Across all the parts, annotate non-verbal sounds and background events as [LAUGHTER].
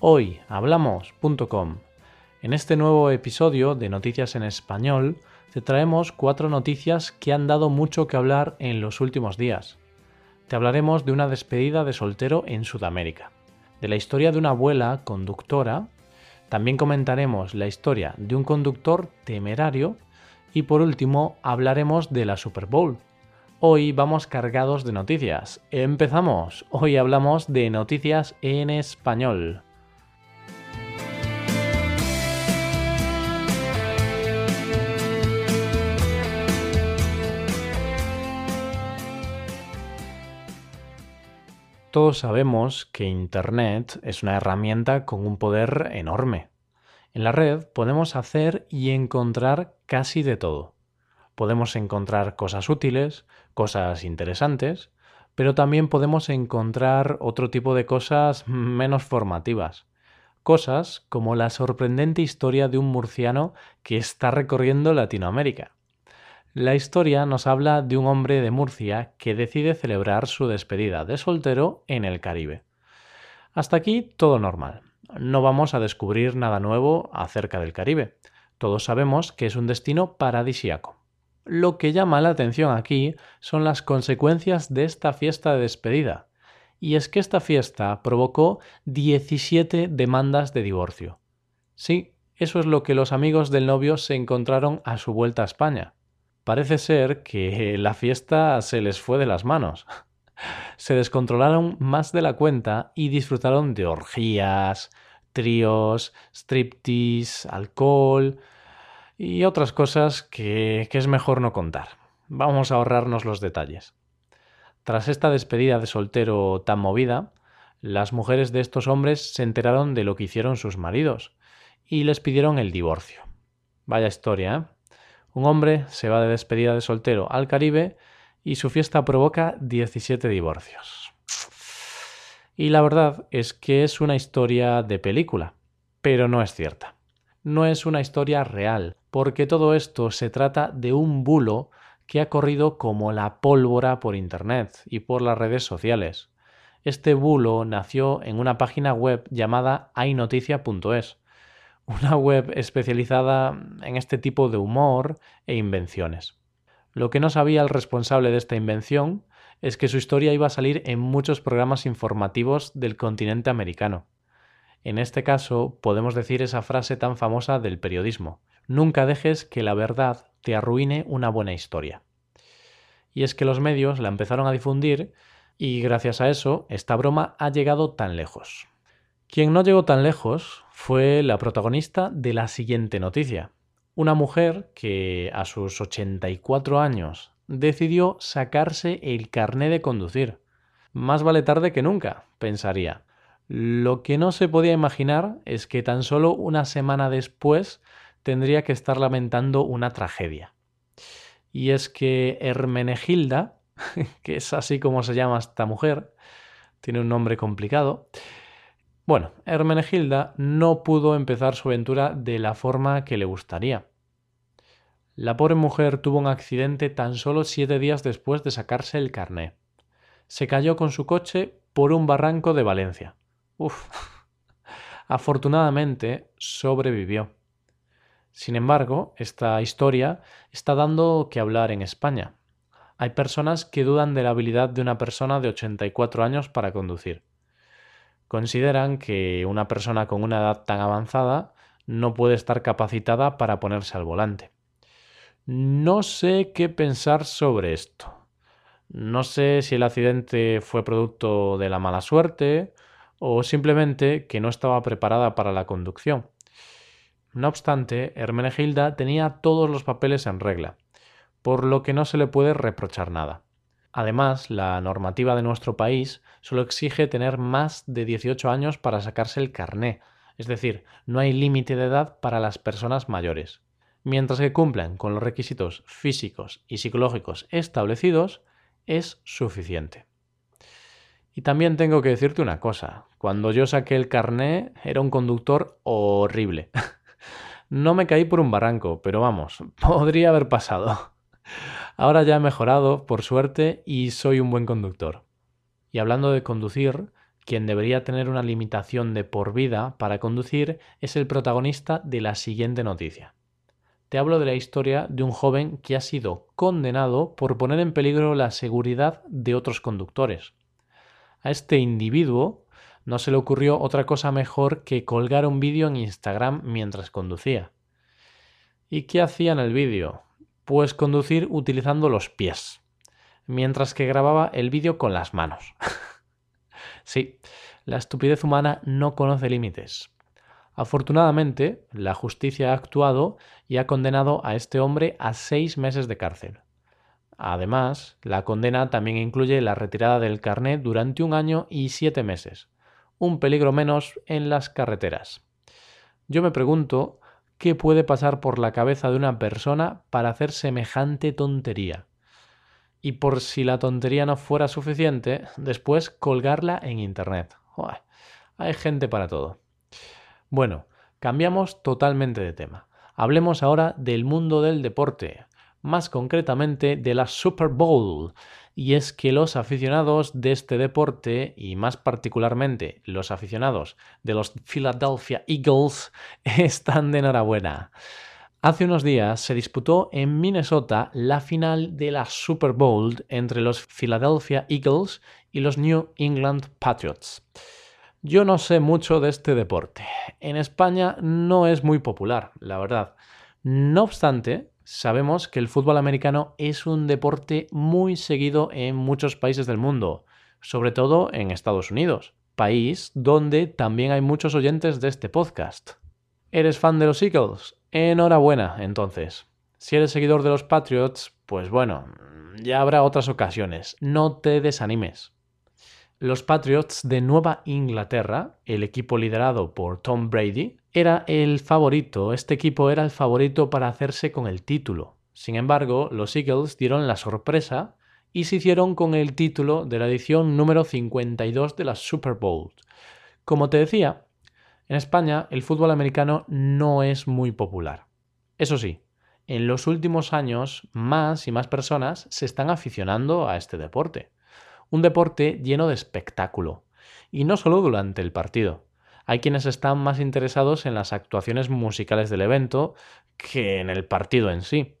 hoyhablamos.com. En este nuevo episodio de Noticias en Español te traemos cuatro noticias que han dado mucho que hablar en los últimos días. Te hablaremos de una despedida de soltero en Sudamérica de la historia de una abuela conductora, también comentaremos la historia de un conductor temerario y por último hablaremos de la Super Bowl. Hoy vamos cargados de noticias. Empezamos. Hoy hablamos de noticias en español. Todos sabemos que Internet es una herramienta con un poder enorme. En la red podemos hacer y encontrar casi de todo. Podemos encontrar cosas útiles, cosas interesantes, pero también podemos encontrar otro tipo de cosas menos formativas. Cosas como la sorprendente historia de un murciano que está recorriendo Latinoamérica. La historia nos habla de un hombre de Murcia que decide celebrar su despedida de soltero en el Caribe. Hasta aquí todo normal. No vamos a descubrir nada nuevo acerca del Caribe. Todos sabemos que es un destino paradisiaco. Lo que llama la atención aquí son las consecuencias de esta fiesta de despedida. Y es que esta fiesta provocó 17 demandas de divorcio. Sí, eso es lo que los amigos del novio se encontraron a su vuelta a España parece ser que la fiesta se les fue de las manos. Se descontrolaron más de la cuenta y disfrutaron de orgías, tríos, striptease, alcohol y otras cosas que, que es mejor no contar. Vamos a ahorrarnos los detalles. Tras esta despedida de soltero tan movida, las mujeres de estos hombres se enteraron de lo que hicieron sus maridos y les pidieron el divorcio. Vaya historia, ¿eh? Un hombre se va de despedida de soltero al Caribe y su fiesta provoca 17 divorcios. Y la verdad es que es una historia de película, pero no es cierta. No es una historia real, porque todo esto se trata de un bulo que ha corrido como la pólvora por Internet y por las redes sociales. Este bulo nació en una página web llamada aynoticia.es, una web especializada en este tipo de humor e invenciones. Lo que no sabía el responsable de esta invención es que su historia iba a salir en muchos programas informativos del continente americano. En este caso, podemos decir esa frase tan famosa del periodismo, nunca dejes que la verdad te arruine una buena historia. Y es que los medios la empezaron a difundir y gracias a eso esta broma ha llegado tan lejos. Quien no llegó tan lejos fue la protagonista de la siguiente noticia. Una mujer que a sus 84 años decidió sacarse el carné de conducir. Más vale tarde que nunca, pensaría. Lo que no se podía imaginar es que tan solo una semana después tendría que estar lamentando una tragedia. Y es que Hermenegilda, [LAUGHS] que es así como se llama esta mujer, tiene un nombre complicado, bueno, Hermenegilda no pudo empezar su aventura de la forma que le gustaría. La pobre mujer tuvo un accidente tan solo siete días después de sacarse el carné. Se cayó con su coche por un barranco de Valencia. Uf. [LAUGHS] Afortunadamente sobrevivió. Sin embargo, esta historia está dando que hablar en España. Hay personas que dudan de la habilidad de una persona de 84 años para conducir consideran que una persona con una edad tan avanzada no puede estar capacitada para ponerse al volante. No sé qué pensar sobre esto. No sé si el accidente fue producto de la mala suerte o simplemente que no estaba preparada para la conducción. No obstante, Hermenegilda tenía todos los papeles en regla, por lo que no se le puede reprochar nada. Además, la normativa de nuestro país solo exige tener más de 18 años para sacarse el carné, Es decir, no hay límite de edad para las personas mayores. Mientras que cumplan con los requisitos físicos y psicológicos establecidos, es suficiente. Y también tengo que decirte una cosa. Cuando yo saqué el carné era un conductor horrible. [LAUGHS] no me caí por un barranco, pero vamos, [LAUGHS] podría haber pasado. Ahora ya he mejorado, por suerte, y soy un buen conductor. Y hablando de conducir, quien debería tener una limitación de por vida para conducir es el protagonista de la siguiente noticia. Te hablo de la historia de un joven que ha sido condenado por poner en peligro la seguridad de otros conductores. A este individuo no se le ocurrió otra cosa mejor que colgar un vídeo en Instagram mientras conducía. ¿Y qué hacía en el vídeo? Pues conducir utilizando los pies, mientras que grababa el vídeo con las manos. [LAUGHS] sí, la estupidez humana no conoce límites. Afortunadamente, la justicia ha actuado y ha condenado a este hombre a seis meses de cárcel. Además, la condena también incluye la retirada del carnet durante un año y siete meses, un peligro menos en las carreteras. Yo me pregunto qué puede pasar por la cabeza de una persona para hacer semejante tontería. Y por si la tontería no fuera suficiente, después colgarla en Internet. hay gente para todo. Bueno, cambiamos totalmente de tema. Hablemos ahora del mundo del deporte más concretamente de la Super Bowl. Y es que los aficionados de este deporte, y más particularmente los aficionados de los Philadelphia Eagles, [LAUGHS] están de enhorabuena. Hace unos días se disputó en Minnesota la final de la Super Bowl entre los Philadelphia Eagles y los New England Patriots. Yo no sé mucho de este deporte. En España no es muy popular, la verdad. No obstante, sabemos que el fútbol americano es un deporte muy seguido en muchos países del mundo, sobre todo en Estados Unidos, país donde también hay muchos oyentes de este podcast. ¿Eres fan de los Eagles? Enhorabuena, entonces. Si eres seguidor de los Patriots, pues bueno, ya habrá otras ocasiones. No te desanimes. Los Patriots de Nueva Inglaterra, el equipo liderado por Tom Brady, era el favorito, este equipo era el favorito para hacerse con el título. Sin embargo, los Eagles dieron la sorpresa y se hicieron con el título de la edición número 52 de la Super Bowl. Como te decía, en España el fútbol americano no es muy popular. Eso sí, en los últimos años más y más personas se están aficionando a este deporte un deporte lleno de espectáculo, y no solo durante el partido. Hay quienes están más interesados en las actuaciones musicales del evento que en el partido en sí.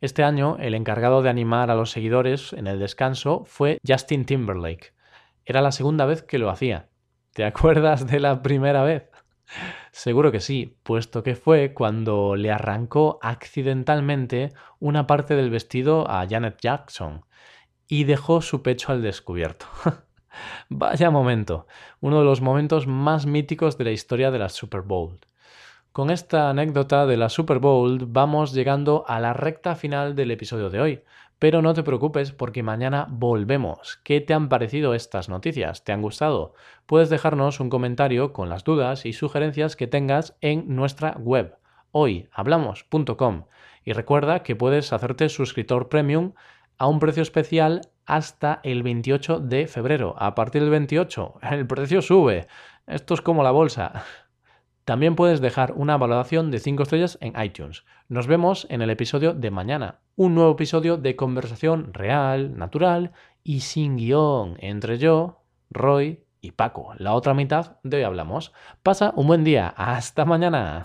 Este año, el encargado de animar a los seguidores en el descanso fue Justin Timberlake. Era la segunda vez que lo hacía. ¿Te [LAUGHS] acuerdas de la primera vez? Seguro que sí, puesto que fue cuando le arrancó accidentalmente una parte del vestido a Janet Jackson, y dejó su pecho al descubierto. [LAUGHS] Vaya momento, uno de los momentos más míticos de la historia de la Super Bowl. Con esta anécdota de la Super Bowl vamos llegando a la recta final del episodio de hoy, pero no te preocupes porque mañana volvemos. ¿Qué te han parecido estas noticias? ¿Te han gustado? Puedes dejarnos un comentario con las dudas y sugerencias que tengas en nuestra web hoyhablamos.com y recuerda que puedes hacerte suscriptor premium a un precio especial hasta el 28 de febrero. A partir del 28 [LAUGHS] el precio sube. Esto es como la bolsa. También puedes dejar una valoración de 5 estrellas en iTunes. Nos vemos en el episodio de mañana. Un nuevo episodio de conversación real, natural y sin guion entre yo, Roy y Paco. La otra mitad de hoy hablamos. Pasa un buen día. Hasta mañana.